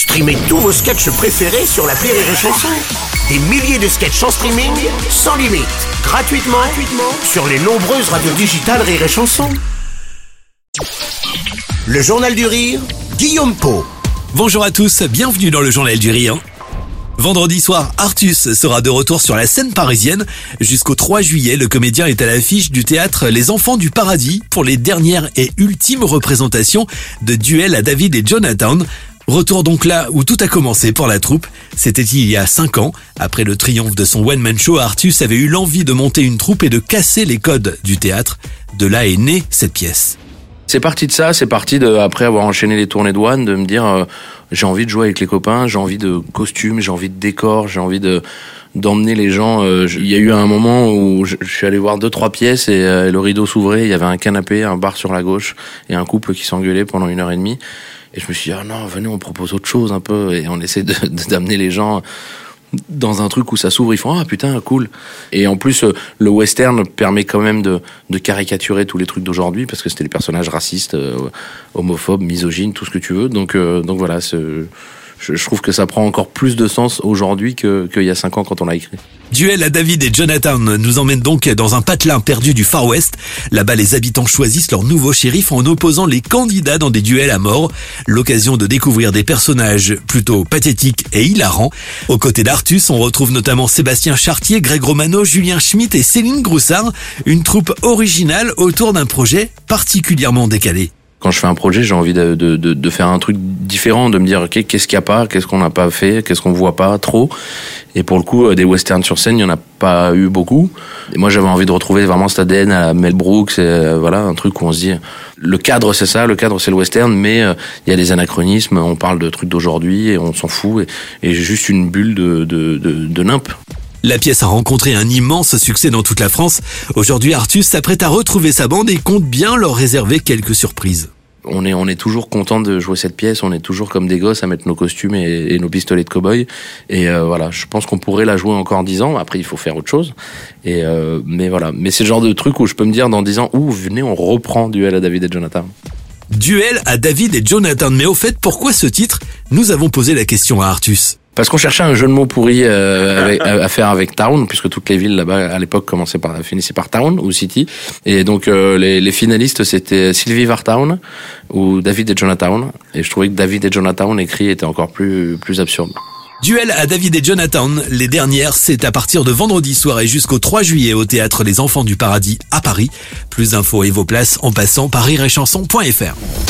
Streamez tous vos sketchs préférés sur la Rire et Chanson. Des milliers de sketchs en streaming, sans limite, gratuitement, sur les nombreuses radios digitales Rire et Chanson. Le Journal du Rire, Guillaume Po. Bonjour à tous, bienvenue dans le Journal du Rire. Vendredi soir, Artus sera de retour sur la scène parisienne. Jusqu'au 3 juillet, le comédien est à l'affiche du théâtre Les Enfants du Paradis pour les dernières et ultimes représentations de Duel à David et Jonathan. Retour donc là où tout a commencé pour la troupe. C'était il y a 5 ans. Après le triomphe de son one-man show, Artus avait eu l'envie de monter une troupe et de casser les codes du théâtre. De là est née cette pièce. C'est parti de ça, c'est parti de après avoir enchaîné les tournées de One, de me dire euh, j'ai envie de jouer avec les copains, j'ai envie de costumes, j'ai envie de décors, j'ai envie de d'emmener les gens. Euh, il y a eu un moment où je, suis allé voir deux trois pièces et euh, le rideau s'ouvrait, il y avait un canapé, un bar sur la gauche et un couple qui s'engueulait pendant une heure et demie. Et je me suis dit ah non venez on propose autre chose un peu et on essaie d'amener les gens dans un truc où ça s'ouvre, ils font ah putain cool. Et en plus, euh, le western permet quand même de, de caricaturer tous les trucs d'aujourd'hui parce que c'était des personnages racistes, euh, homophobes, misogynes, tout ce que tu veux. Donc euh, donc voilà, je, je, trouve que ça prend encore plus de sens aujourd'hui qu'il y a cinq ans quand on l'a écrit. Duel à David et Jonathan nous emmène donc dans un patelin perdu du Far West. Là-bas, les habitants choisissent leur nouveau shérif en opposant les candidats dans des duels à mort. L'occasion de découvrir des personnages plutôt pathétiques et hilarants. Aux côtés d'Artus, on retrouve notamment Sébastien Chartier, Greg Romano, Julien Schmitt et Céline Groussard. Une troupe originale autour d'un projet particulièrement décalé quand je fais un projet, j'ai envie de, de, de, faire un truc différent, de me dire ok, qu'est-ce qu'il n'y a pas, qu'est-ce qu'on n'a pas fait, qu'est-ce qu'on voit pas trop. Et pour le coup, euh, des westerns sur scène, il y en a pas eu beaucoup. Et moi, j'avais envie de retrouver vraiment cet ADN à Mel Brooks, euh, voilà, un truc où on se dit le cadre c'est ça, le cadre c'est le western, mais euh, il y a des anachronismes. On parle de trucs d'aujourd'hui et on s'en fout. Et, et juste une bulle de de, de, de nimp. La pièce a rencontré un immense succès dans toute la France. Aujourd'hui, Artus s'apprête à retrouver sa bande et compte bien leur réserver quelques surprises. On est, on est toujours content de jouer cette pièce, on est toujours comme des gosses à mettre nos costumes et, nos pistolets de cow-boy. Et euh, voilà, je pense qu'on pourrait la jouer encore en 10 ans. Après, il faut faire autre chose. Et euh, mais voilà, mais c'est le genre de truc où je peux me dire dans 10 ans, ouh, venez, on reprend Duel à David et Jonathan. Duel à David et Jonathan. Mais au fait, pourquoi ce titre? Nous avons posé la question à Artus. Parce qu'on cherchait un jeu de mots pourri euh, à, faire avec Town, puisque toutes les villes là-bas à l'époque commençaient par finissaient par Town ou City. Et donc euh, les, les, finalistes c'était Sylvie Vartown ou David et Jonathan. Et je trouvais que David et Jonathan écrit était encore plus plus absurde. Duel à David et Jonathan, les dernières, c'est à partir de vendredi soir et jusqu'au 3 juillet au théâtre Les Enfants du Paradis à Paris. Plus d'infos et vos places en passant par rireetchanson.fr.